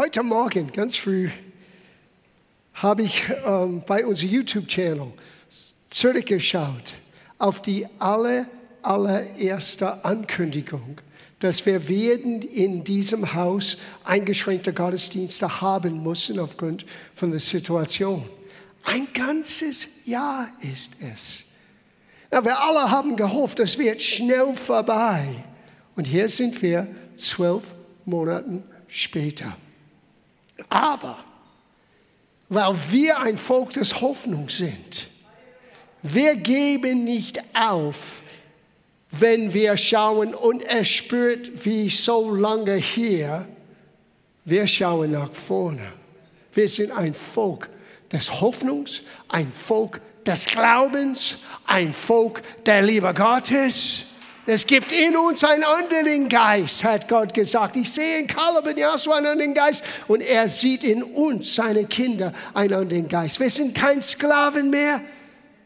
heute Morgen, ganz früh, habe ich ähm, bei unserem YouTube-Channel zurückgeschaut auf die aller, allererste Ankündigung, dass wir werden in diesem Haus eingeschränkte Gottesdienste haben müssen aufgrund von der Situation. Ein ganzes Jahr ist es. Ja, wir alle haben gehofft, es wird schnell vorbei. Und hier sind wir zwölf Monate später. Aber weil wir ein Volk des Hoffnung sind, wir geben nicht auf, wenn wir schauen und es spürt wie so lange hier. Wir schauen nach vorne. Wir sind ein Volk des Hoffnungs, ein Volk des Glaubens, ein Volk der Liebe Gottes. Es gibt in uns einen anderen Geist, hat Gott gesagt. Ich sehe in Kaleb und Joshua einen anderen Geist und er sieht in uns, seine Kinder, einen anderen Geist. Wir sind kein Sklaven mehr.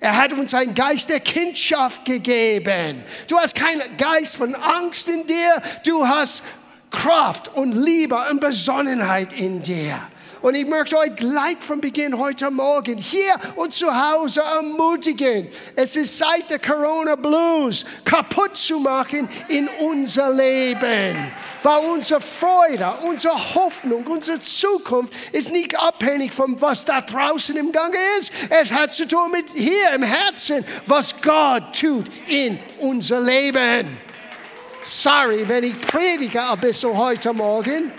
Er hat uns einen Geist der Kindschaft gegeben. Du hast keinen Geist von Angst in dir. Du hast Kraft und Liebe und Besonnenheit in dir. Und ich möchte euch gleich von Beginn heute Morgen hier und zu Hause ermutigen. Es ist Zeit der Corona Blues kaputt zu machen in unser Leben. Weil unsere Freude, unsere Hoffnung, unsere Zukunft ist nicht abhängig von was da draußen im Gange ist. Es hat zu tun mit hier im Herzen, was Gott tut in unser Leben. Sorry, wenn ich predige ein bisschen heute Morgen.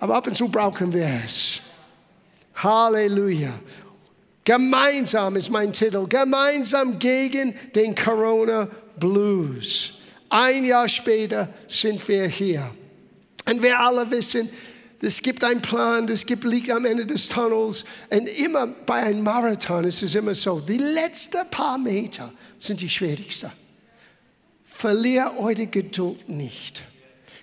Aber ab und zu brauchen wir es. Halleluja. Gemeinsam ist mein Titel. Gemeinsam gegen den Corona Blues. Ein Jahr später sind wir hier. Und wir alle wissen, es gibt einen Plan, es liegt am Ende des Tunnels. Und immer bei einem Marathon ist es immer so, die letzten paar Meter sind die schwierigsten. Verlier eure Geduld nicht.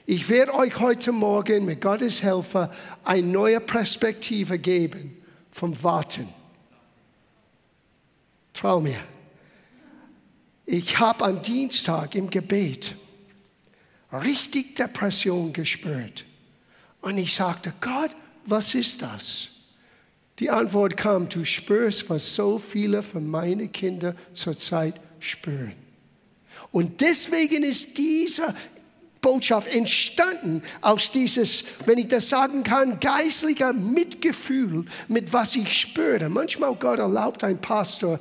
Ich werde euch heute Morgen mit Gottes Helfer eine neue Perspektive geben vom Warten. Trau mir. Ich habe am Dienstag im Gebet richtig Depression gespürt. Und ich sagte, Gott, was ist das? Die Antwort kam, du spürst, was so viele von meinen Kindern zurzeit spüren. Und deswegen ist dieser Botschaft entstanden aus dieses, wenn ich das sagen kann, geistlicher Mitgefühl mit was ich spüre. Manchmal Gott erlaubt ein Pastor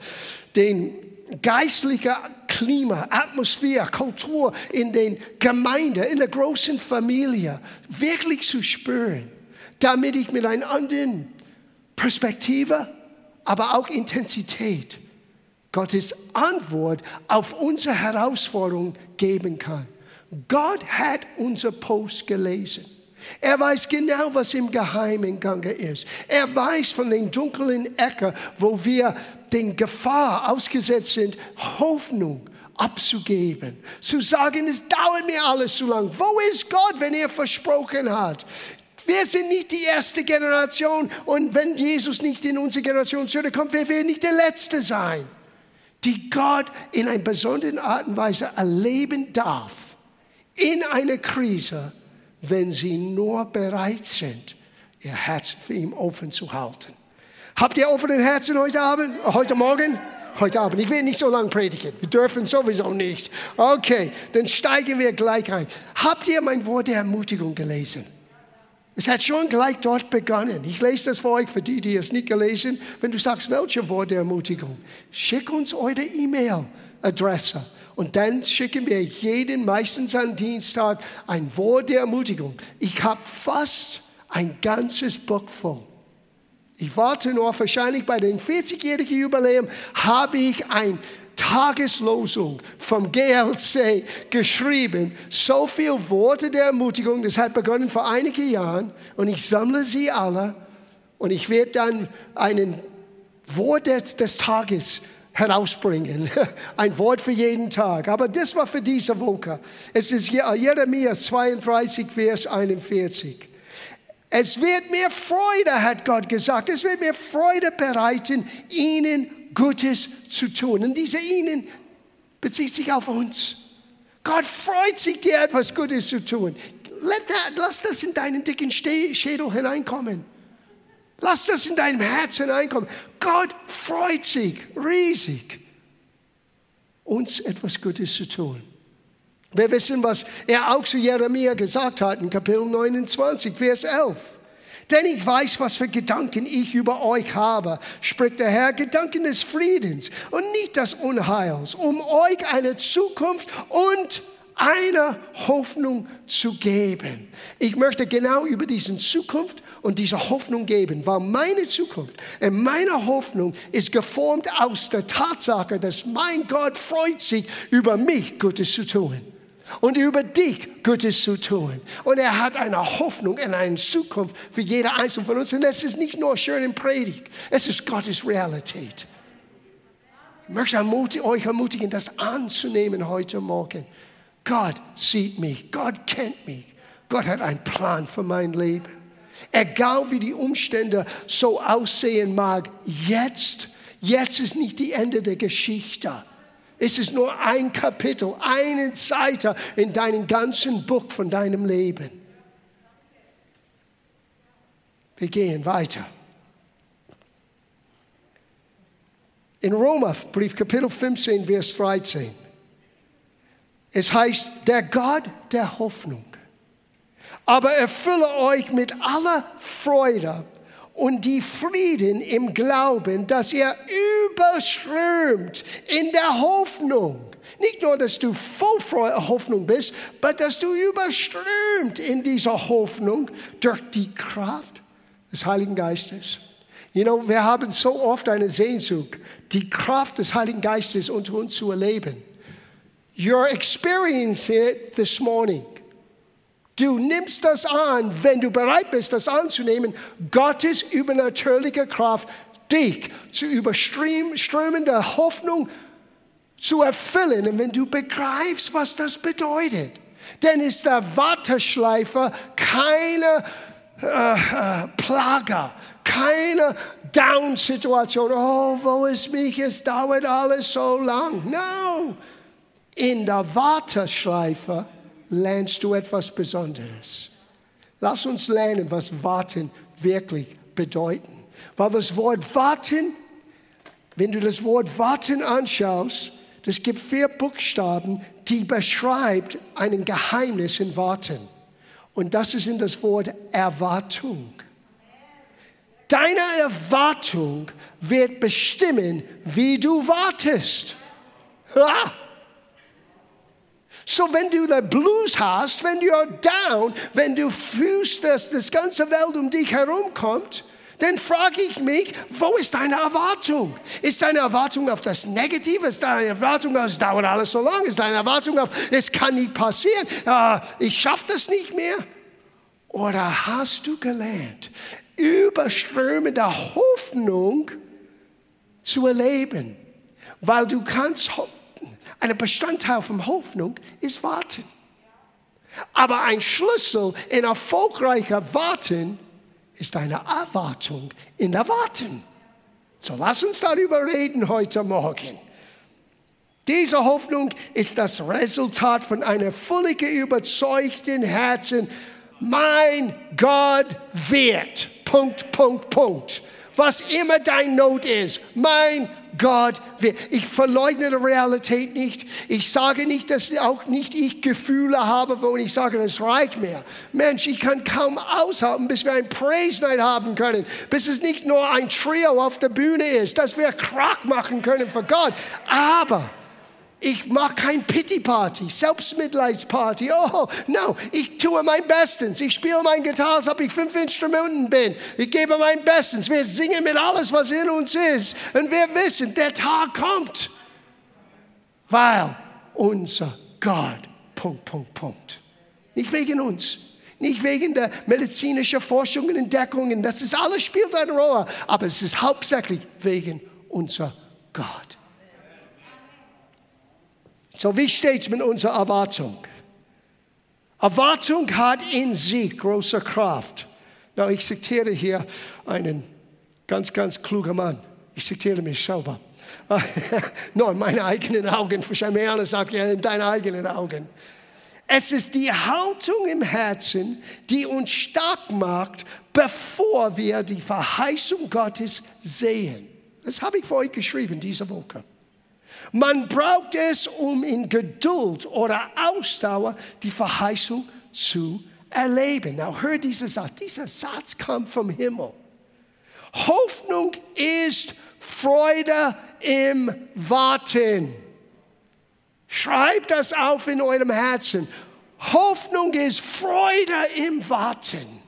den geistlichen Klima, Atmosphäre, Kultur in den Gemeinden, in der großen Familie wirklich zu spüren, damit ich mit einer anderen Perspektive, aber auch Intensität Gottes Antwort auf unsere Herausforderung geben kann. Gott hat unser Post gelesen. Er weiß genau, was im Geheimen Gange ist. Er weiß von den dunklen Ecken, wo wir den Gefahr ausgesetzt sind, Hoffnung abzugeben. Zu sagen, es dauert mir alles zu lang. Wo ist Gott, wenn er versprochen hat? Wir sind nicht die erste Generation und wenn Jesus nicht in unsere Generation zurückkommt, wir werden nicht der Letzte sein, die Gott in einer besonderen Art und Weise erleben darf in einer Krise, wenn sie nur bereit sind, ihr Herz für ihn offen zu halten. Habt ihr offene Herzen heute Abend, heute Morgen? Heute Abend. Ich will nicht so lange predigen. Wir dürfen sowieso nicht. Okay, dann steigen wir gleich ein. Habt ihr mein Wort der Ermutigung gelesen? Es hat schon gleich dort begonnen. Ich lese das für euch, für die, die es nicht gelesen Wenn du sagst, welche Wort der Ermutigung, schick uns eure E-Mail-Adresse und dann schicken wir jeden, meistens am Dienstag, ein Wort der Ermutigung. Ich habe fast ein ganzes Buch voll. Ich warte nur, wahrscheinlich bei den 40-jährigen Jubiläum habe ich ein Tageslosung vom GLC geschrieben. So viele Worte der Ermutigung, das hat begonnen vor einigen Jahren und ich sammle sie alle und ich werde dann einen Wort des, des Tages herausbringen. Ein Wort für jeden Tag. Aber das war für diese Woche. Es ist Jeremia 32, Vers 41. Es wird mir Freude, hat Gott gesagt. Es wird mir Freude bereiten, ihnen Gutes zu tun. Und diese ihnen bezieht sich auf uns. Gott freut sich, dir etwas Gutes zu tun. that, lass das in deinen dicken Schädel hineinkommen. Lass das in deinem Herz hineinkommen. Gott freut sich riesig, uns etwas Gutes zu tun. Wir wissen, was er auch zu Jeremia gesagt hat in Kapitel 29, Vers 11. Denn ich weiß, was für Gedanken ich über euch habe, spricht der Herr, Gedanken des Friedens und nicht des Unheils, um euch eine Zukunft und eine Hoffnung zu geben. Ich möchte genau über diese Zukunft und diese Hoffnung geben, weil meine Zukunft und meine Hoffnung ist geformt aus der Tatsache, dass mein Gott freut sich über mich Gutes zu tun und über dich Gutes zu tun. Und er hat eine Hoffnung in eine Zukunft für jeder Einzelne von uns. Und es ist nicht nur schön in Predigt, es ist Gottes Realität. Ich möchte euch ermutigen, das anzunehmen heute Morgen. Gott sieht mich, Gott kennt mich, Gott hat einen Plan für mein Leben. Egal wie die Umstände so aussehen mag, jetzt, jetzt ist nicht die Ende der Geschichte. Es ist nur ein Kapitel, eine Seite in deinem ganzen Buch von deinem Leben. Wir gehen weiter. In Roma, Brief Kapitel 15, Vers 13. Es heißt, der Gott der Hoffnung. Aber erfülle euch mit aller Freude und die Frieden im Glauben, dass ihr überströmt in der Hoffnung. Nicht nur, dass du voll Hoffnung bist, aber dass du überströmt in dieser Hoffnung durch die Kraft des Heiligen Geistes. You know, wir haben so oft eine Sehnsucht, die Kraft des Heiligen Geistes unter uns zu erleben. You're experiencing it this morning. Du nimmst das an, wenn du bereit bist, das anzunehmen. Gottes übernatürliche Kraft, dich zu überströmender Hoffnung zu erfüllen. Und wenn du begreifst, was das bedeutet, dann ist der Warteschleifer keine äh, äh, Plage, keine Down-Situation. Oh, wo ist mich? Es dauert alles so lang. No. In der Warteschleife lernst du etwas Besonderes. Lass uns lernen, was warten wirklich bedeuten. Weil das Wort warten, wenn du das Wort warten anschaust, das gibt vier Buchstaben, die beschreibt ein Geheimnis in Warten. Und das ist in das Wort Erwartung. Deine Erwartung wird bestimmen, wie du wartest. Ha! So, wenn du den Blues hast, wenn du down, wenn du fühlst, dass das ganze Welt um dich herum kommt, dann frage ich mich, wo ist deine Erwartung? Ist deine Erwartung auf das Negative? Ist deine Erwartung auf, es dauert alles so lange? Ist deine Erwartung auf, es kann nicht passieren? Uh, ich schaffe das nicht mehr? Oder hast du gelernt, überströmende Hoffnung zu erleben? Weil du kannst ein Bestandteil von Hoffnung ist Warten. Aber ein Schlüssel in erfolgreicher Warten ist eine Erwartung in Erwarten. So lass uns darüber reden heute Morgen. Diese Hoffnung ist das Resultat von einem völlig überzeugten Herzen. Mein Gott wird. Punkt, Punkt, Punkt. Was immer dein Not ist, mein Gott will. Ich verleugne die Realität nicht. Ich sage nicht, dass auch nicht ich Gefühle habe, wo ich sage, das reicht mir. Mensch, ich kann kaum aushalten, bis wir ein Praise Night haben können, bis es nicht nur ein Trio auf der Bühne ist, dass wir Krach machen können für Gott. Aber ich mache kein Pity Party, Selbstmitleidsparty. Oh, no, ich tue mein Bestes. Ich spiele mein Gitarre, als ob ich fünf Instrumenten bin. Ich gebe mein Bestes. Wir singen mit alles, was in uns ist. Und wir wissen, der Tag kommt. Weil unser Gott, Punkt, Punkt, Punkt. Nicht wegen uns. Nicht wegen der medizinischen Forschung und Entdeckungen. Das ist alles spielt eine Rolle. Aber es ist hauptsächlich wegen unser Gott. So, wie steht es mit unserer Erwartung? Erwartung hat in sich große Kraft. Na, ich zitiere hier einen ganz, ganz klugen Mann. Ich zitiere mich selber. Nur in meinen eigenen Augen. Wahrscheinlich alle sagt ja in deinen eigenen Augen. Es ist die Haltung im Herzen, die uns stark macht, bevor wir die Verheißung Gottes sehen. Das habe ich für euch geschrieben diese Woche. Man braucht es, um in Geduld oder Ausdauer die Verheißung zu erleben. Now hör diesen Satz. Dieser Satz kommt vom Himmel. Hoffnung ist Freude im Warten. Schreibt das auf in eurem Herzen. Hoffnung ist Freude im Warten.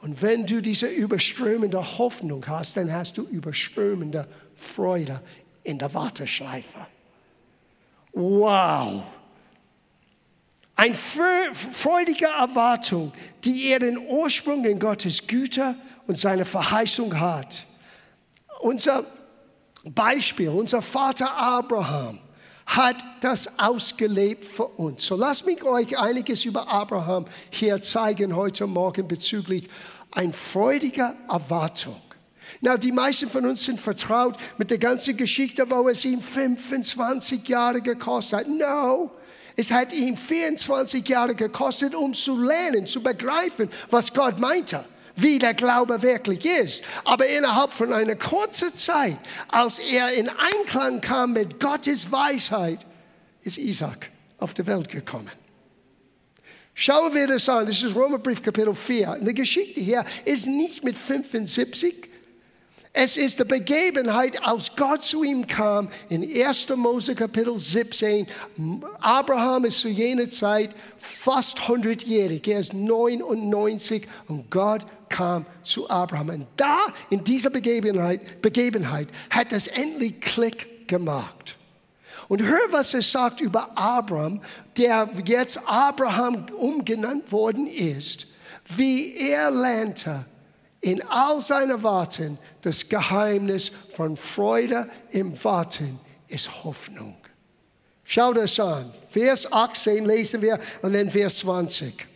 Und wenn du diese überströmende Hoffnung hast, dann hast du überströmende Freude in der Warteschleife. Wow! Eine freudige Erwartung, die er den Ursprung in Gottes Güter und seine Verheißung hat. Unser Beispiel, unser Vater Abraham hat das ausgelebt für uns. So lasst mich euch einiges über Abraham hier zeigen heute Morgen bezüglich ein freudiger Erwartung. Na, die meisten von uns sind vertraut mit der ganzen Geschichte, wo es ihm 25 Jahre gekostet hat. No, es hat ihm 24 Jahre gekostet, um zu lernen, zu begreifen, was Gott meinte, wie der Glaube wirklich ist. Aber innerhalb von einer kurzen Zeit, als er in Einklang kam mit Gottes Weisheit, ist Isaac auf die Welt gekommen. Schauen wir das an. Das ist Römerbrief Kapitel 4. Und die Geschichte hier ist nicht mit 75. Es ist die Begebenheit, als Gott zu ihm kam in 1. Mose Kapitel 17. Abraham ist zu jener Zeit fast 100-jährig. Er ist 99 und Gott kam zu Abraham. Und da, in dieser Begebenheit, Begebenheit hat es endlich Klick gemacht. Und hör, was es sagt über Abraham, der jetzt Abraham umgenannt worden ist, wie er lernte in all seinen Warten das Geheimnis von Freude im Warten ist Hoffnung. Schau das an. Vers 18 lesen wir und dann Vers 20.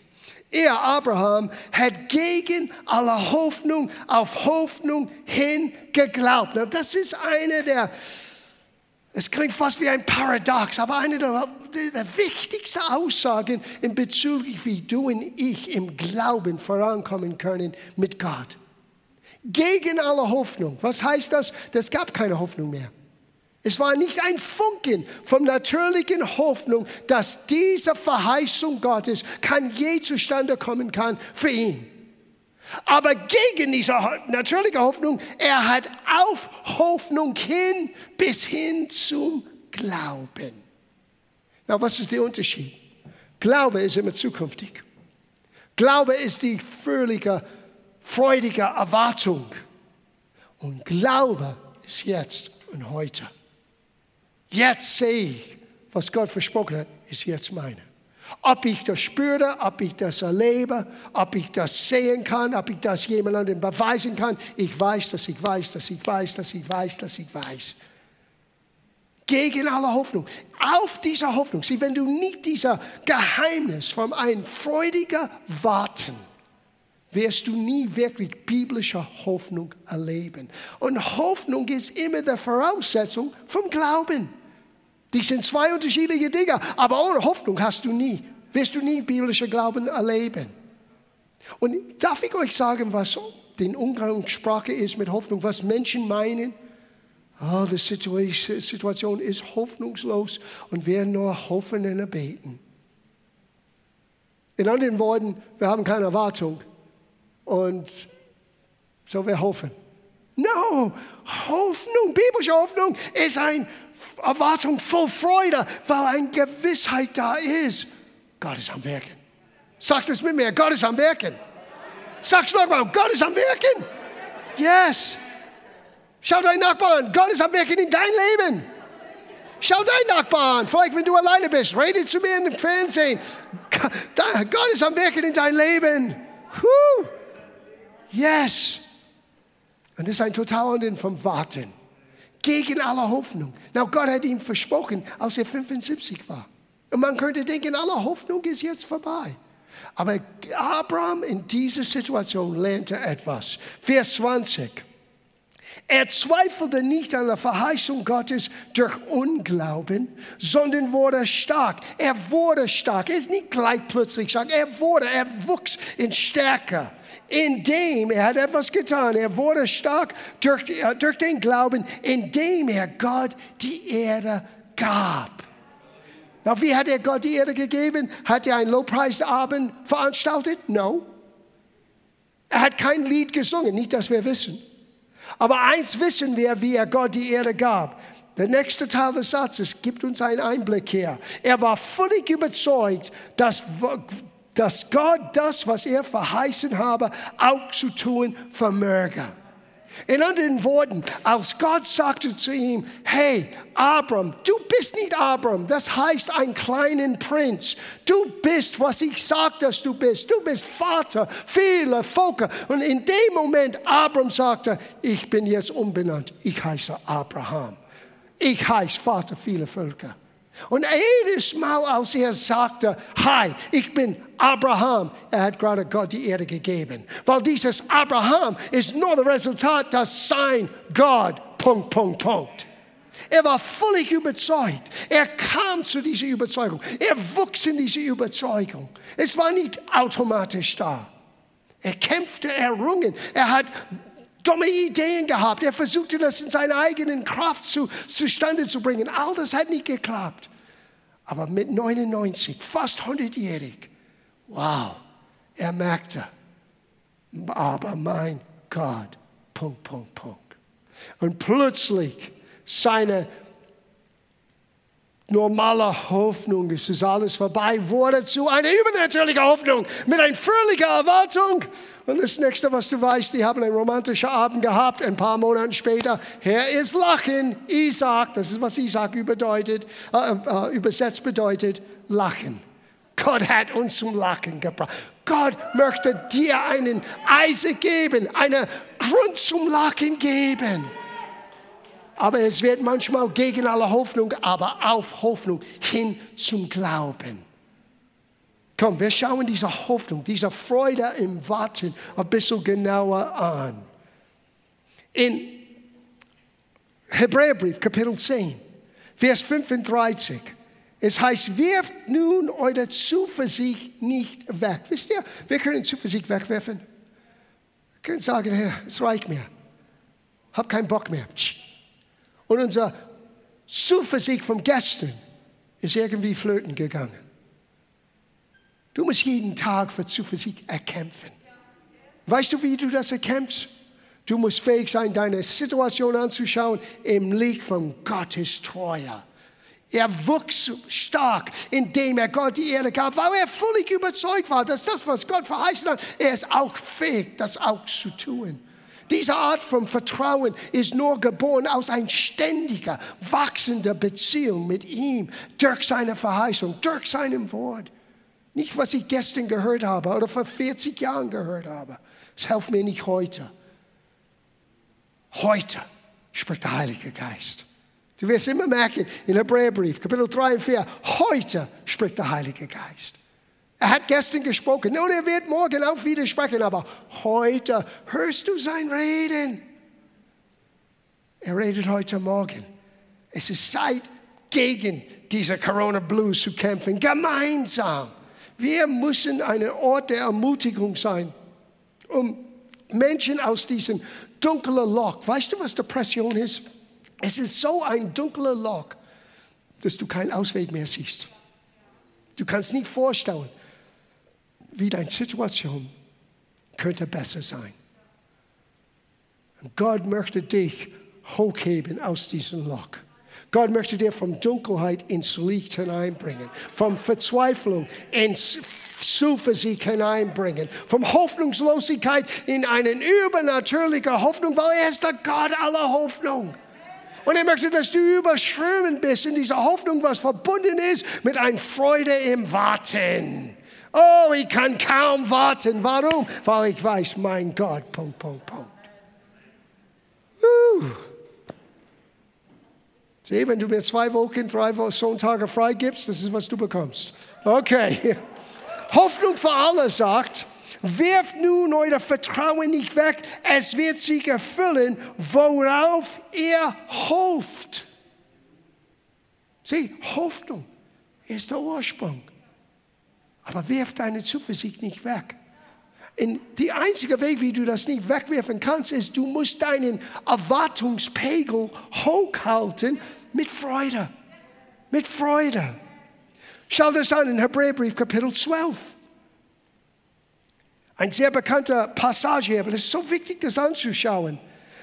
Er, Abraham, hat gegen alle Hoffnung auf Hoffnung hin geglaubt. Das ist eine der es klingt fast wie ein Paradox, aber eine der, der wichtigsten Aussagen in Bezug, wie du und ich im Glauben vorankommen können mit Gott. Gegen alle Hoffnung. Was heißt das? Es gab keine Hoffnung mehr. Es war nicht ein Funken von natürlichen Hoffnung, dass diese Verheißung Gottes kann je zustande kommen kann für ihn. Aber gegen diese natürliche Hoffnung, er hat auf Hoffnung hin bis hin zum Glauben. Na, was ist der Unterschied? Glaube ist immer zukünftig. Glaube ist die fröhliche, freudige Erwartung. Und Glaube ist jetzt und heute. Jetzt sehe ich, was Gott versprochen hat, ist jetzt meine. Ob ich das spüre, ob ich das erlebe, ob ich das sehen kann, ob ich das jemandem beweisen kann. Ich weiß, dass ich weiß, dass ich weiß, dass ich weiß, dass ich weiß. Gegen alle Hoffnung. Auf dieser Hoffnung. Sieh, wenn du nicht dieser Geheimnis von einem freudigen Warten, wirst du nie wirklich biblische Hoffnung erleben. Und Hoffnung ist immer die Voraussetzung vom Glauben. Die sind zwei unterschiedliche Dinge, aber ohne Hoffnung hast du nie, wirst du nie biblische Glauben erleben. Und darf ich euch sagen, was die Umgangssprache ist mit Hoffnung, was Menschen meinen? Oh, die Situation ist hoffnungslos und wir nur hoffen und beten. In anderen Worten, wir haben keine Erwartung und so wir hoffen. No, Hoffnung, biblische Hoffnung ist ein Erwartung voll Freude, weil eine Gewissheit da ist. Gott ist am Werken. Sagt es mit mir, Gott ist am Werken. Sag's nochmal, Gott ist am Werken. Yes. Schau deinen Nachbarn, Gott ist am Werken in dein Leben. Schau deinen Nachbarn, vielleicht wenn du alleine bist, rede zu mir im Fernsehen. Gott ist am Werken in dein Leben. Whew. Yes. Und das ist ein total vom Warten gegen alle Hoffnung. Na, Gott hat ihm versprochen, als er 75 war. Und man könnte denken, alle Hoffnung ist jetzt vorbei. Aber Abraham in dieser Situation lernte etwas. Vers 20. Er zweifelte nicht an der Verheißung Gottes durch Unglauben, sondern wurde stark. Er wurde stark. Er ist nicht gleich plötzlich stark. Er wurde, er wuchs in Stärke. Indem er hat etwas getan. Er wurde stark durch, durch den Glauben, indem er Gott die Erde gab. Na, wie hat er Gott die Erde gegeben? Hat er einen Lobpreisabend veranstaltet? No. Er hat kein Lied gesungen, nicht, dass wir wissen. Aber eins wissen wir, wie er Gott die Erde gab. Der nächste Teil des Satzes gibt uns einen Einblick her. Er war völlig überzeugt, dass, dass Gott das, was er verheißen habe, auch zu tun vermöge. In anderen Worten, als Gott sagte zu ihm, hey, Abram, du bist nicht Abram, das heißt ein kleiner Prinz. Du bist, was ich sage, dass du bist. Du bist Vater vieler Völker. Und in dem Moment, Abram sagte, ich bin jetzt umbenannt. Ich heiße Abraham. Ich heiße Vater vieler Völker. Und jedes Mal, als er sagte, hi, ich bin Abraham, er hat gerade Gott die Erde gegeben. Weil dieses Abraham ist nur das Resultat, dass sein Gott, Punkt, Punkt, Punkt. Er war völlig überzeugt. Er kam zu dieser Überzeugung. Er wuchs in diese Überzeugung. Es war nicht automatisch da. Er kämpfte, er rungen. Er hat dumme Ideen gehabt. Er versuchte das in seiner eigenen Kraft zu, zustande zu bringen. All das hat nicht geklappt. Aber mit 99, fast 100-jährig, wow, er merkte, aber mein Gott, Punkt, Punkt, Punkt. Und plötzlich seine normale Hoffnung, es ist alles vorbei, wurde zu einer übernatürlichen Hoffnung mit einer völligen Erwartung. Und das nächste, was du weißt, die haben einen romantischen Abend gehabt. Ein paar Monate später, Herr ist Lachen. Isaac, das ist was Isaac überdeutet, äh, äh, übersetzt bedeutet, Lachen. Gott hat uns zum Lachen gebracht. Gott möchte dir einen Eise geben, einen Grund zum Lachen geben. Aber es wird manchmal gegen alle Hoffnung, aber auf Hoffnung hin zum Glauben. Komm, wir schauen diese Hoffnung, diese Freude im Warten ein bisschen genauer an. In Hebräerbrief, Kapitel 10, Vers 35. Es heißt, wirft nun eure Zuversicht nicht weg. Wisst ihr, wir können Zuversicht wegwerfen. Wir können sagen, Herr, es reicht mir. Hab keinen Bock mehr. Und unser Zuversicht vom gestern ist irgendwie flöten gegangen. Du musst jeden Tag für Zuversicht erkämpfen. Weißt du, wie du das erkämpfst? Du musst fähig sein, deine Situation anzuschauen im Licht von Gottes Treue. Er wuchs stark, indem er Gott die Erde gab, weil er völlig überzeugt war, dass das, was Gott verheißen hat, er ist auch fähig, das auch zu tun. Diese Art von Vertrauen ist nur geboren aus einer ständiger, wachsender Beziehung mit ihm, durch seine Verheißung, durch seinem Wort. Nicht, was ich gestern gehört habe oder vor 40 Jahren gehört habe. Es hilft mir nicht heute. Heute spricht der Heilige Geist. Du wirst immer merken, in Hebräerbrief, Kapitel 3 und 4, heute spricht der Heilige Geist. Er hat gestern gesprochen und er wird morgen auch wieder sprechen, aber heute hörst du sein Reden. Er redet heute Morgen. Es ist Zeit, gegen diese Corona Blues zu kämpfen, gemeinsam. Wir müssen ein Ort der Ermutigung sein, um Menschen aus diesem dunklen Loch, weißt du, was Depression ist? Es ist so ein dunkler Loch, dass du keinen Ausweg mehr siehst. Du kannst nicht vorstellen, wie deine Situation könnte besser sein. Und Gott möchte dich hochheben aus diesem Loch. Gott möchte dir von Dunkelheit ins Licht hineinbringen, von Verzweiflung ins Zuversicht hineinbringen, von Hoffnungslosigkeit in eine übernatürliche Hoffnung, weil er ist der Gott aller Hoffnung. Und er möchte, dass du überschwemmen bist in dieser Hoffnung, was verbunden ist mit einer Freude im Warten. Oh, ich kann kaum warten. Warum? Weil ich weiß, mein Gott, Punkt, Punkt, Punkt. Uh. Sieh, wenn du mir zwei Wochen, drei Sonntage frei gibst, das ist, was du bekommst. Okay. Hoffnung für alle sagt, Wirft nun euer Vertrauen nicht weg, es wird sich erfüllen, worauf ihr hofft. Sieh, Hoffnung ist der Ursprung. Aber wirf deine Zuversicht nicht weg. Und die einzige Weg, wie du das nicht wegwerfen kannst, ist, du musst deinen Erwartungspegel hochhalten mit Freude. Mit Freude. Schau das an in Hebräerbrief Kapitel 12. Ein sehr bekannter Passage, aber es ist so wichtig, das anzuschauen.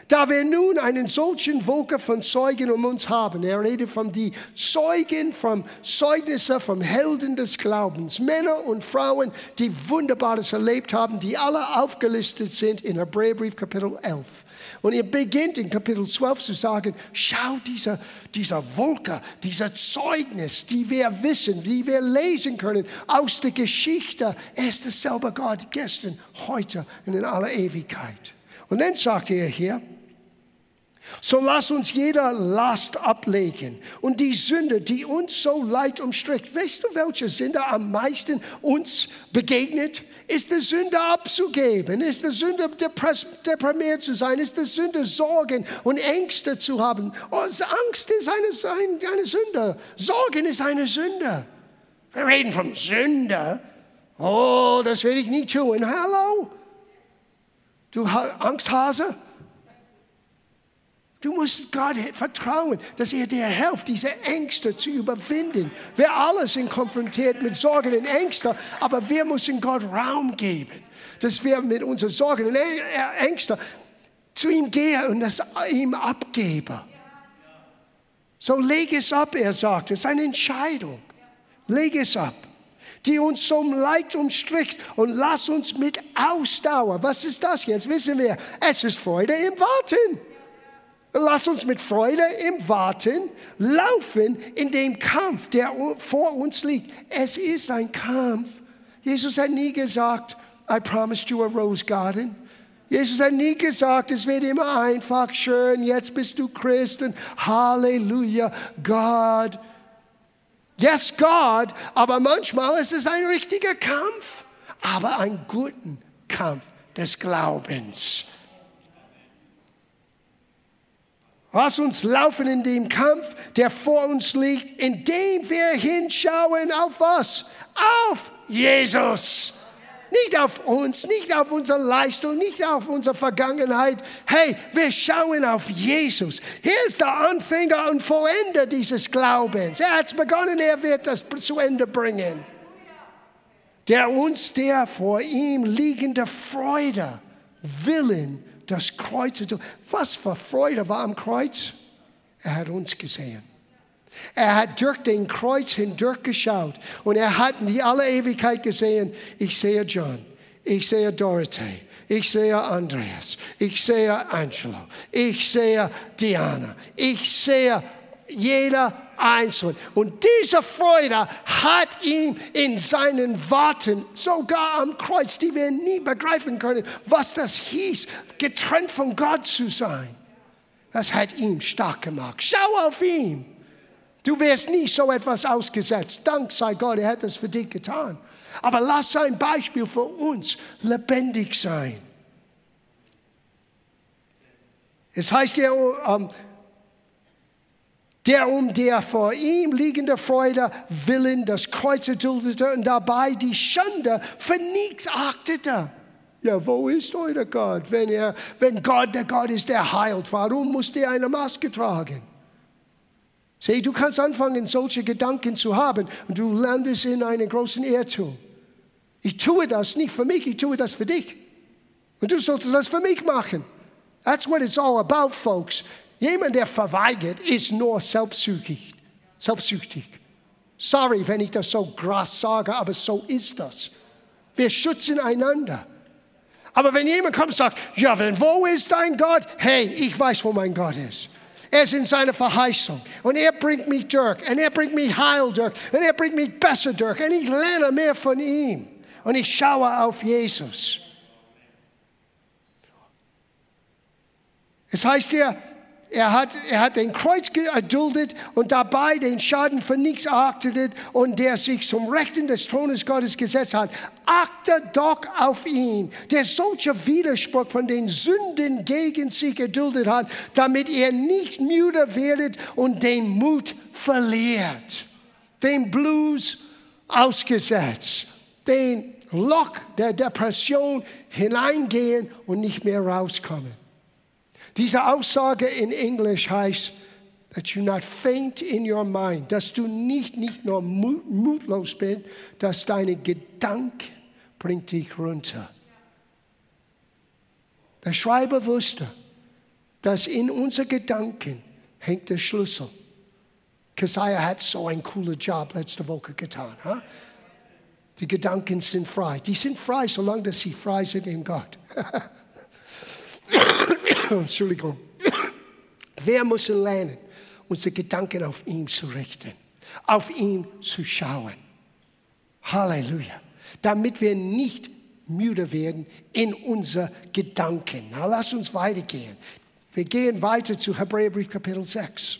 Da wir nun einen solchen Wolke von Zeugen um uns haben, er redet von die Zeugen, vom Zeugnisse, vom Helden des Glaubens, Männer und Frauen, die Wunderbares erlebt haben, die alle aufgelistet sind in Hebräerbrief Kapitel 11. Und er beginnt in Kapitel 12 zu sagen, schau dieser, dieser Wolke, dieser Zeugnis, die wir wissen, die wir lesen können aus der Geschichte. Er ist dasselbe Gott gestern, heute und in aller Ewigkeit. Und dann sagt er hier, so lass uns jeder Last ablegen und die Sünde, die uns so leid umstrickt. Weißt du, welche Sünde am meisten uns begegnet? Ist die Sünde abzugeben? Ist die Sünde deprimiert zu sein? Ist die Sünde Sorgen und Ängste zu haben? Oh, Angst ist eine, eine Sünde. Sorgen ist eine Sünde. Wir reden von Sünde. Oh, das will ich nie tun. Hallo? Du Angsthase? Du musst Gott vertrauen, dass er dir hilft, diese Ängste zu überwinden. Wir alle sind konfrontiert mit Sorgen und Ängsten, aber wir müssen Gott Raum geben, dass wir mit unseren Sorgen und Ängsten zu ihm gehen und das ihm abgeben. So leg es ab, er sagt, es ist eine Entscheidung. Leg es ab die uns so leicht umstrickt und lass uns mit Ausdauer. Was ist das jetzt? Wissen wir, es ist Freude im Warten. Lass uns mit Freude im Warten laufen in dem Kampf, der vor uns liegt. Es ist ein Kampf. Jesus hat nie gesagt, I promised you a rose garden. Jesus hat nie gesagt, es wird immer einfach schön, jetzt bist du Christ und Halleluja, Gott. Yes, Gott, aber manchmal ist es ein richtiger Kampf, aber ein guten Kampf des Glaubens. Lass uns laufen in dem Kampf, der vor uns liegt, indem wir hinschauen auf was? Auf Jesus. Nicht auf uns, nicht auf unsere Leistung, nicht auf unsere Vergangenheit. Hey, wir schauen auf Jesus. Hier ist der Anfänger und Vollender dieses Glaubens. Er hat es begonnen, er wird das zu Ende bringen. Der uns der vor ihm liegende Freude willen das Kreuz. Was für Freude war am Kreuz? Er hat uns gesehen. Er hat durch den Kreuz hindurch geschaut und er hat in die alle Ewigkeit gesehen, ich sehe John, ich sehe Dorothee, ich sehe Andreas, ich sehe Angelo, ich sehe Diana, ich sehe jeder einzeln. Und diese Freude hat ihn in seinen Worten, sogar am Kreuz, die wir nie begreifen können, was das hieß, getrennt von Gott zu sein. Das hat ihn stark gemacht. Schau auf ihn. Du wirst nie so etwas ausgesetzt. Dank sei Gott, er hat es für dich getan. Aber lass sein Beispiel für uns lebendig sein. Es heißt ja, um, der um der vor ihm liegende Freude willen das Kreuz erduldete und dabei die Schande für nichts achtete. Ja, wo ist euer Gott? Wenn, er, wenn Gott der Gott ist, der heilt, warum muss der eine Maske tragen? Sieh, du kannst anfangen, solche Gedanken zu haben und du landest in einen großen Irrtum. Ich tue das nicht für mich, ich tue das für dich. Und du solltest das für mich machen. That's what it's all about, folks. Jemand, der verweigert, ist nur selbstsüchtig. selbstsüchtig. Sorry, wenn ich das so krass sage, aber so ist das. Wir schützen einander. Aber wenn jemand kommt und sagt, ja, wo ist dein Gott? Hey, ich weiß, wo mein Gott ist. Er ist in seiner Verheißung. Und er bringt mich durch. Und er bringt mich heil durch. Und er bringt mich besser durch. Und ich lerne mehr von ihm. Und ich schaue auf Jesus. Es heißt hier, er hat, er hat den Kreuz erduldet und dabei den Schaden für nichts erachtet und der sich zum Rechten des Thrones Gottes gesetzt hat. Achte doch auf ihn, der solche Widerspruch von den Sünden gegen sich erduldet hat, damit er nicht müde werdet und den Mut verliert. Den Blues ausgesetzt, den Loch der Depression hineingehen und nicht mehr rauskommen. Diese Aussage in Englisch heißt, that you not faint in your mind, dass du nicht, nicht nur mutlos bist, dass deine Gedanken bringt dich runter. Der Schreiber wusste, dass in unseren Gedanken hängt der Schlüssel. Kesia hat so einen coolen Job letzte Woche getan. Huh? Die Gedanken sind frei. Die sind frei, solange sie frei sind in Gott. Entschuldigung. Wir müssen lernen, unsere Gedanken auf ihn zu richten, auf ihn zu schauen. Halleluja. Damit wir nicht müde werden in unseren Gedanken. Na, lass uns weitergehen. Wir gehen weiter zu Hebräerbrief Kapitel 6.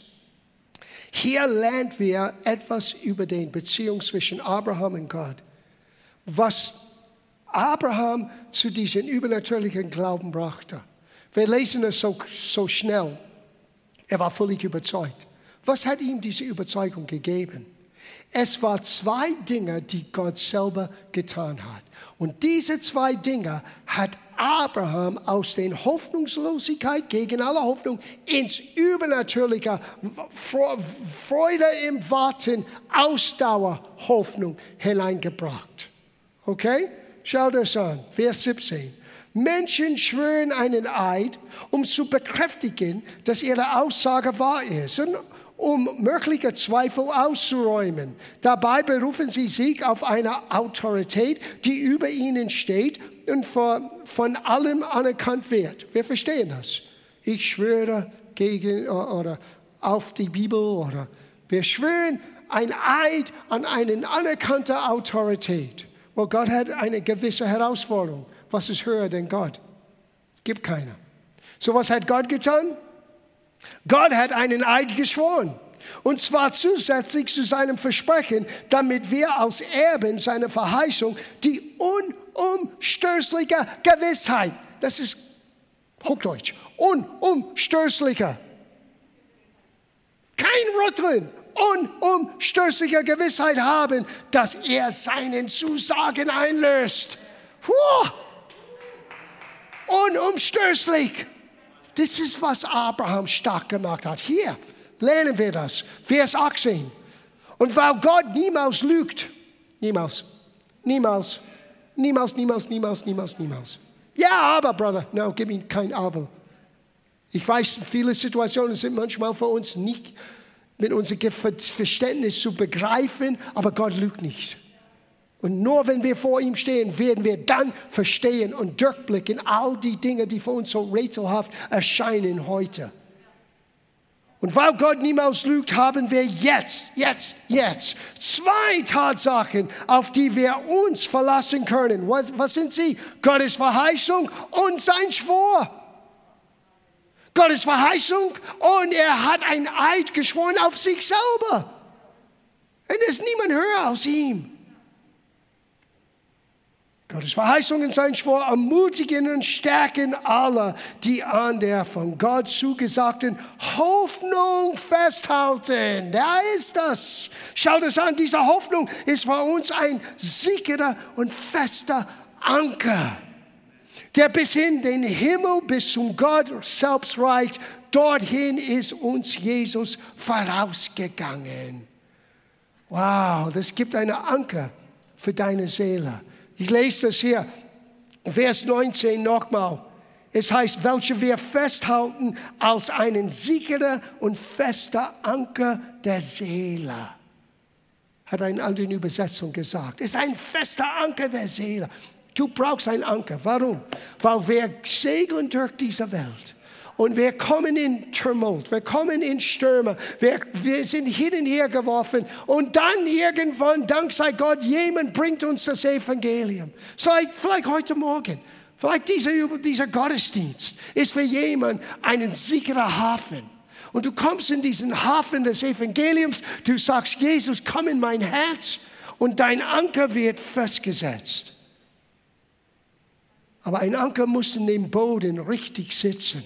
Hier lernen wir etwas über die Beziehung zwischen Abraham und Gott. Was Abraham zu diesem übernatürlichen Glauben brachte. Wir lesen es so, so schnell. Er war völlig überzeugt. Was hat ihm diese Überzeugung gegeben? Es waren zwei Dinge, die Gott selber getan hat. Und diese zwei Dinge hat Abraham aus der Hoffnungslosigkeit gegen alle Hoffnung ins Übernatürliche, Freude im Warten, Ausdauer, Hoffnung hineingebracht. Okay? Schau das an, Vers 17. Menschen schwören einen Eid, um zu bekräftigen, dass ihre Aussage wahr ist und um mögliche Zweifel auszuräumen. Dabei berufen sie sich auf eine Autorität, die über ihnen steht und von allem anerkannt wird. Wir verstehen das. Ich schwöre gegen oder auf die Bibel oder wir schwören ein Eid an eine anerkannte Autorität. Well, Gott hat eine gewisse Herausforderung. Was ist höher denn Gott? Gibt keiner. So was hat Gott getan? Gott hat einen Eid geschworen. Und zwar zusätzlich zu seinem Versprechen, damit wir als Erben seiner Verheißung die unumstößliche Gewissheit, das ist Hochdeutsch, unumstößliche, kein Rütteln, unumstößliche Gewissheit haben, dass er seinen Zusagen einlöst. Puh unumstößlich. Das ist, was Abraham stark gemacht hat. Hier lernen wir das. Vers 18. Und weil Gott niemals lügt, niemals, niemals, niemals, niemals, niemals, niemals, niemals. Ja, aber, Brother, no, gib mir kein Aber. Ich weiß, viele Situationen sind manchmal für uns nicht mit unserem Verständnis zu begreifen, aber Gott lügt nicht. Und nur wenn wir vor ihm stehen, werden wir dann verstehen und durchblicken all die Dinge, die für uns so rätselhaft erscheinen heute. Und weil Gott niemals lügt, haben wir jetzt, jetzt, jetzt zwei Tatsachen, auf die wir uns verlassen können. Was, was sind sie? Gottes Verheißung und sein Schwur. Gottes Verheißung und er hat ein Eid geschworen auf sich selber. Und es ist niemand höher als ihm. Gottes Verheißungen sein Schwur ermutigen und stärken alle, die an der von Gott zugesagten Hoffnung festhalten. Da ist das. Schaut es an, diese Hoffnung ist für uns ein sicherer und fester Anker, der bis hin den Himmel, bis zum Gott selbst reicht. Dorthin ist uns Jesus vorausgegangen. Wow, das gibt einen Anker für deine Seele. Ich lese das hier, Vers 19 nochmal. Es heißt, welche wir festhalten als einen sicherer und fester Anker der Seele. Hat eine andere Übersetzung gesagt. Es ist ein fester Anker der Seele. Du brauchst einen Anker. Warum? Weil wir segeln durch diese Welt. Und wir kommen in Tumult, wir kommen in Stürme, wir, wir sind hin und her geworfen. Und dann irgendwann, dank sei Gott, jemand bringt uns das Evangelium. Vielleicht, vielleicht heute Morgen, vielleicht dieser, dieser Gottesdienst ist für jemand ein sicherer Hafen. Und du kommst in diesen Hafen des Evangeliums, du sagst, Jesus, komm in mein Herz und dein Anker wird festgesetzt. Aber ein Anker muss in dem Boden richtig sitzen,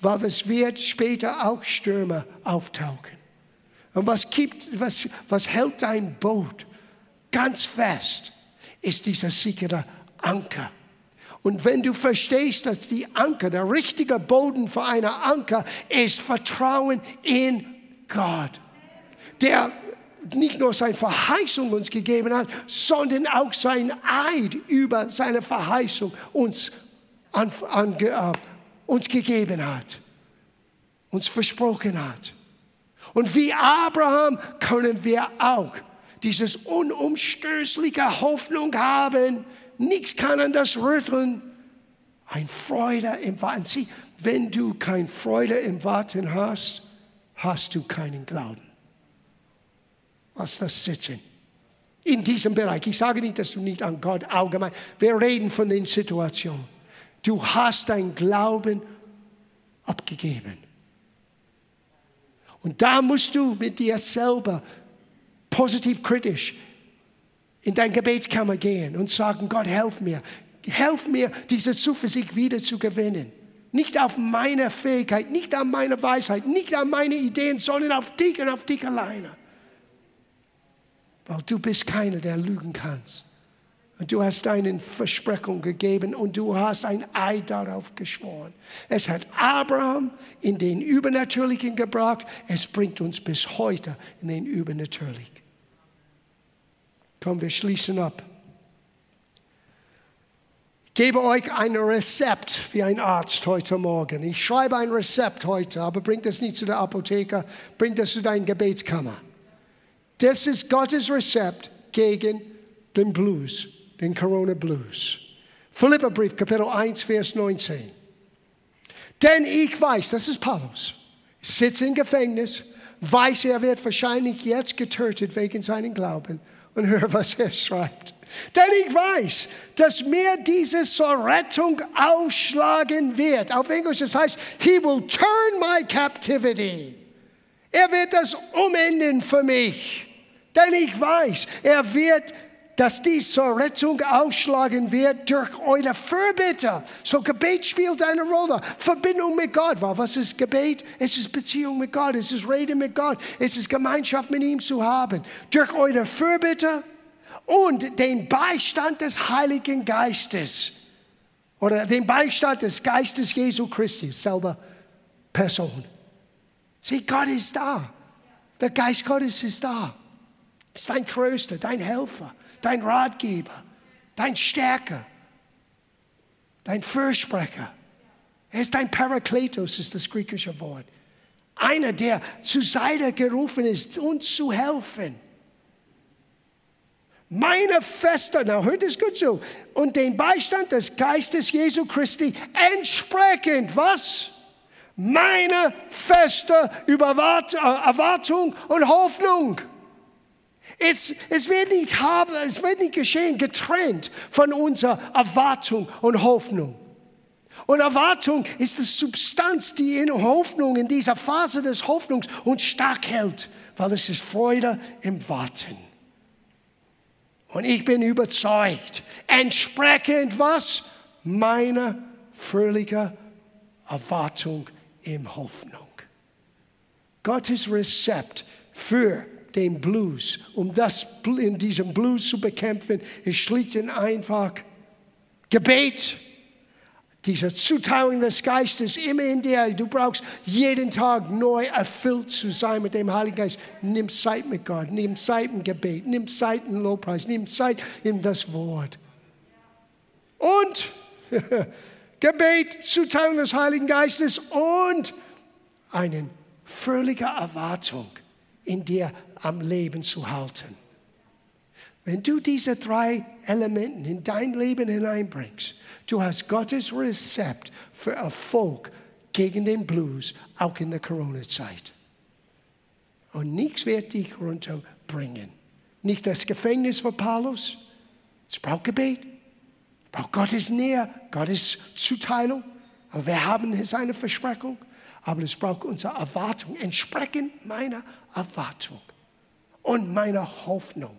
weil es wird später auch Stürme auftauchen. Und was, gibt, was, was hält dein Boot ganz fest, ist dieser sichere Anker. Und wenn du verstehst, dass die Anker, der richtige Boden für eine Anker ist Vertrauen in Gott, der nicht nur seine Verheißung uns gegeben hat, sondern auch sein Eid über seine Verheißung uns, an, an, uh, uns gegeben hat, uns versprochen hat. Und wie Abraham können wir auch dieses unumstößliche Hoffnung haben. Nichts kann an das rütteln. Ein Freude im Warten. Sieh, wenn du keine Freude im Warten hast, hast du keinen Glauben. Was das sitzen. In diesem Bereich. Ich sage nicht, dass du nicht an Gott allgemein. Wir reden von den Situationen. Du hast dein Glauben abgegeben. Und da musst du mit dir selber positiv kritisch in dein Gebetskammer gehen und sagen, Gott, helf mir. Helf mir, diese Zuversicht wieder zu gewinnen. Nicht auf meine Fähigkeit, nicht an meine Weisheit, nicht an meine Ideen, sondern auf dich und auf dich alleine. Weil du bist keiner, der lügen kannst. Und du hast deine Versprechung gegeben und du hast ein Ei darauf geschworen. Es hat Abraham in den Übernatürlichen gebracht. Es bringt uns bis heute in den Übernatürlichen. Komm, wir schließen ab. Ich gebe euch ein Rezept wie ein Arzt heute Morgen. Ich schreibe ein Rezept heute, aber bringt es nicht zu der Apotheker, bringt es zu deiner Gebetskammer. Das ist Gottes Rezept gegen den Blues den Corona Blues. Philipperbrief, Kapitel 1, Vers 19. Denn ich weiß, das ist Paulus, sitzt im Gefängnis, weiß, er wird wahrscheinlich jetzt getötet wegen seinem Glauben und hör, was er schreibt. Denn ich weiß, dass mir dieses zur Rettung ausschlagen wird. Auf Englisch, das heißt, he will turn my captivity. Er wird das umenden für mich. Denn ich weiß, er wird dass dies zur Rettung ausschlagen wird durch eure Fürbitte. So Gebet spielt eine Rolle. Verbindung mit Gott. Weil was ist Gebet? Es ist Beziehung mit Gott. Es ist Reden mit Gott. Es ist Gemeinschaft mit ihm zu haben. Durch eure Fürbitte und den Beistand des Heiligen Geistes. Oder den Beistand des Geistes Jesu Christi, selber Person. Sieh, Gott ist da. Der Geist Gottes ist da. Ist dein Tröster, dein Helfer dein Ratgeber, dein Stärker, dein Fürsprecher. Er ist dein Parakletos, ist das griechische Wort. Einer, der zur Seite gerufen ist, uns zu helfen. Meine feste, na hört es gut zu, und den Beistand des Geistes Jesu Christi entsprechend, was? Meine feste äh, Erwartung und Hoffnung. Es, es, wird nicht haben, es wird nicht geschehen, getrennt von unserer Erwartung und Hoffnung. Und Erwartung ist die Substanz, die in Hoffnung, in dieser Phase des Hoffnungs uns stark hält, weil es ist Freude im Warten. Und ich bin überzeugt, entsprechend was? Meiner fröhlicher Erwartung im Hoffnung. Gottes Rezept für den Blues. Um das in diesem Blues zu bekämpfen, ist schlicht und einfach Gebet. Diese Zuteilung des Geistes immer in dir. Du brauchst jeden Tag neu erfüllt zu sein mit dem Heiligen Geist. Nimm Zeit mit Gott, nimm Zeit im Gebet, nimm Zeit im Lobpreis, nimm Zeit in das Wort. Und Gebet, Zuteilung des Heiligen Geistes und eine völlige Erwartung in dir am Leben zu halten. Wenn du diese drei Elemente in dein Leben hineinbringst, du hast Gottes Rezept für Erfolg gegen den Blues, auch in der Corona-Zeit. Und nichts wird dich runterbringen. Nicht das Gefängnis für Paulus. Es braucht Gebet. Es braucht Gottes Nähe, Gottes Zuteilung. Aber wir haben seine Versprechung. Aber es braucht unsere Erwartung, entsprechend meiner Erwartung und meiner Hoffnung.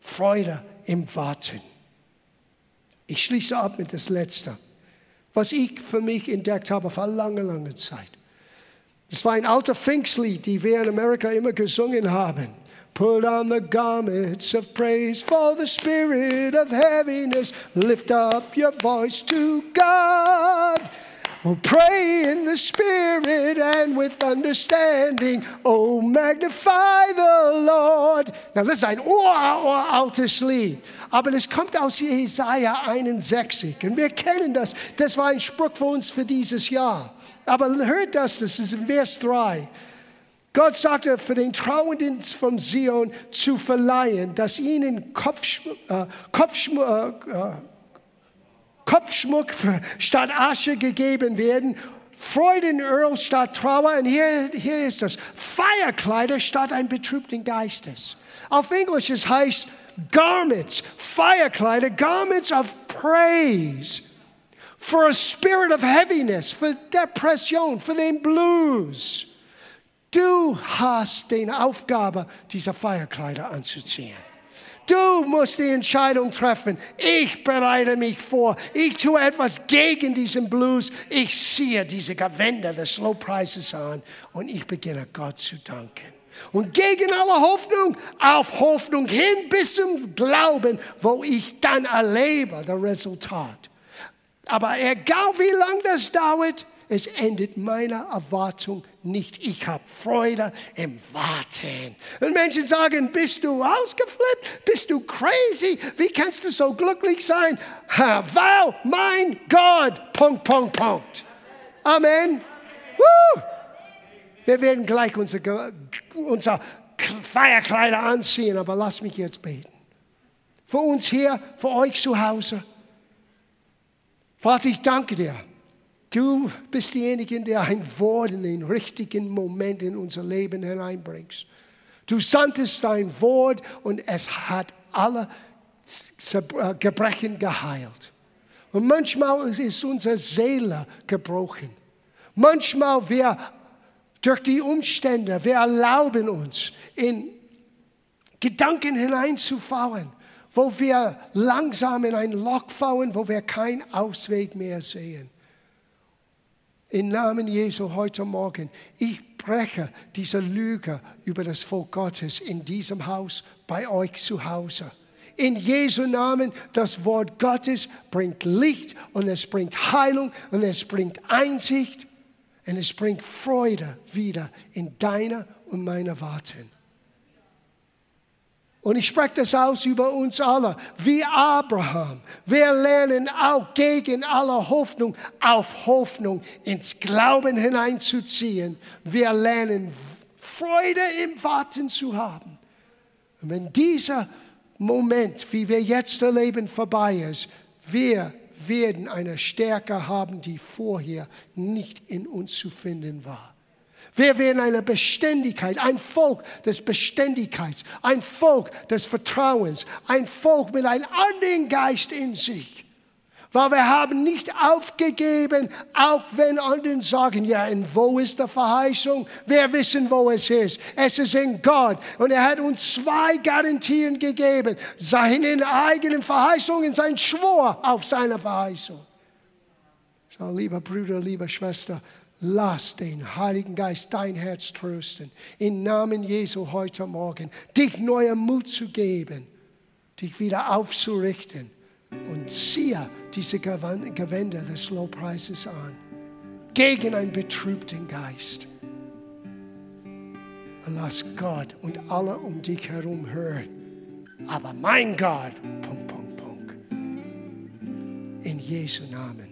Freude im Warten. Ich schließe ab mit das Letzte, was ich für mich entdeckt habe vor langer, langer Zeit. Es war ein alter Pfingstlied, die wir in Amerika immer gesungen haben. Put on the garments of praise for the spirit of heaviness. Lift up your voice to God. Oh, pray in the Spirit and with understanding. Oh, magnify the Lord. Na, das ist ein uraltes Lied. Aber es kommt aus Jesaja 61. Und wir kennen das. Das war ein Spruch für uns für dieses Jahr. Aber hört das, das ist in Vers 3. Gott sagte, für den Trauenden vom Zion zu verleihen, dass ihnen Kopfschmuck, äh, Kopfschmuck, äh, Kopfschmuck statt Asche gegeben werden, Freudenöl statt Trauer. Und hier, hier ist das, Feierkleider statt ein betrübten Geistes. Auf Englisch es heißt Garments, Feierkleider, Garments of Praise. For a spirit of heaviness, for Depression, for den Blues. Du hast die Aufgabe, diese Feierkleider anzuziehen. Du musst die Entscheidung treffen. Ich bereite mich vor. Ich tue etwas gegen diesen Blues. Ich ziehe diese Gewänder des Lobpreises an und ich beginne Gott zu danken. Und gegen alle Hoffnung, auf Hoffnung hin bis zum Glauben, wo ich dann erlebe das Resultat. Aber egal wie lange das dauert, es endet meine Erwartung nicht. Ich habe Freude im Warten. Und Menschen sagen, bist du ausgeflippt? Bist du crazy? Wie kannst du so glücklich sein? Weil mein Gott, Punkt, Punkt, Punkt. Amen. Woo! Wir werden gleich unsere, unser Feierkleider anziehen, aber lass mich jetzt beten. Für uns hier, für euch zu Hause. Vater, ich danke dir Du bist diejenige, der ein Wort in den richtigen Moment in unser Leben hineinbringst. Du sandtest dein Wort und es hat alle äh, Gebrechen geheilt. Und manchmal ist unsere Seele gebrochen. Manchmal wir durch die Umstände, wir erlauben uns in Gedanken hineinzufallen, wo wir langsam in ein Loch fallen, wo wir keinen Ausweg mehr sehen. Im Namen Jesu heute Morgen, ich breche diese Lüge über das Volk Gottes in diesem Haus, bei euch zu Hause. In Jesu Namen, das Wort Gottes bringt Licht und es bringt Heilung und es bringt Einsicht und es bringt Freude wieder in deiner und meiner Warten. Und ich spreche das aus über uns alle, wie Abraham. Wir lernen auch gegen alle Hoffnung auf Hoffnung ins Glauben hineinzuziehen. Wir lernen Freude im Warten zu haben. Und wenn dieser Moment, wie wir jetzt erleben, vorbei ist, wir werden eine Stärke haben, die vorher nicht in uns zu finden war. Wir werden eine Beständigkeit, ein Volk des Beständigkeits, ein Volk des Vertrauens, ein Volk mit einem anderen Geist in sich. Weil wir haben nicht aufgegeben, auch wenn anderen sagen, ja, und wo ist die Verheißung? Wir wissen, wo es ist. Es ist in Gott. Und er hat uns zwei Garantien gegeben. Seine eigenen Verheißungen, sein Schwur auf seine Verheißung. So, lieber Bruder, liebe Schwester, Lass den Heiligen Geist dein Herz trösten. Im Namen Jesu heute Morgen. Dich neuer Mut zu geben. Dich wieder aufzurichten. Und ziehe diese Gewänder des Lobpreises an. Gegen einen betrübten Geist. Und lass Gott und alle um dich herum hören. Aber mein Gott, Punkt, Punkt, Punkt. In Jesu Namen.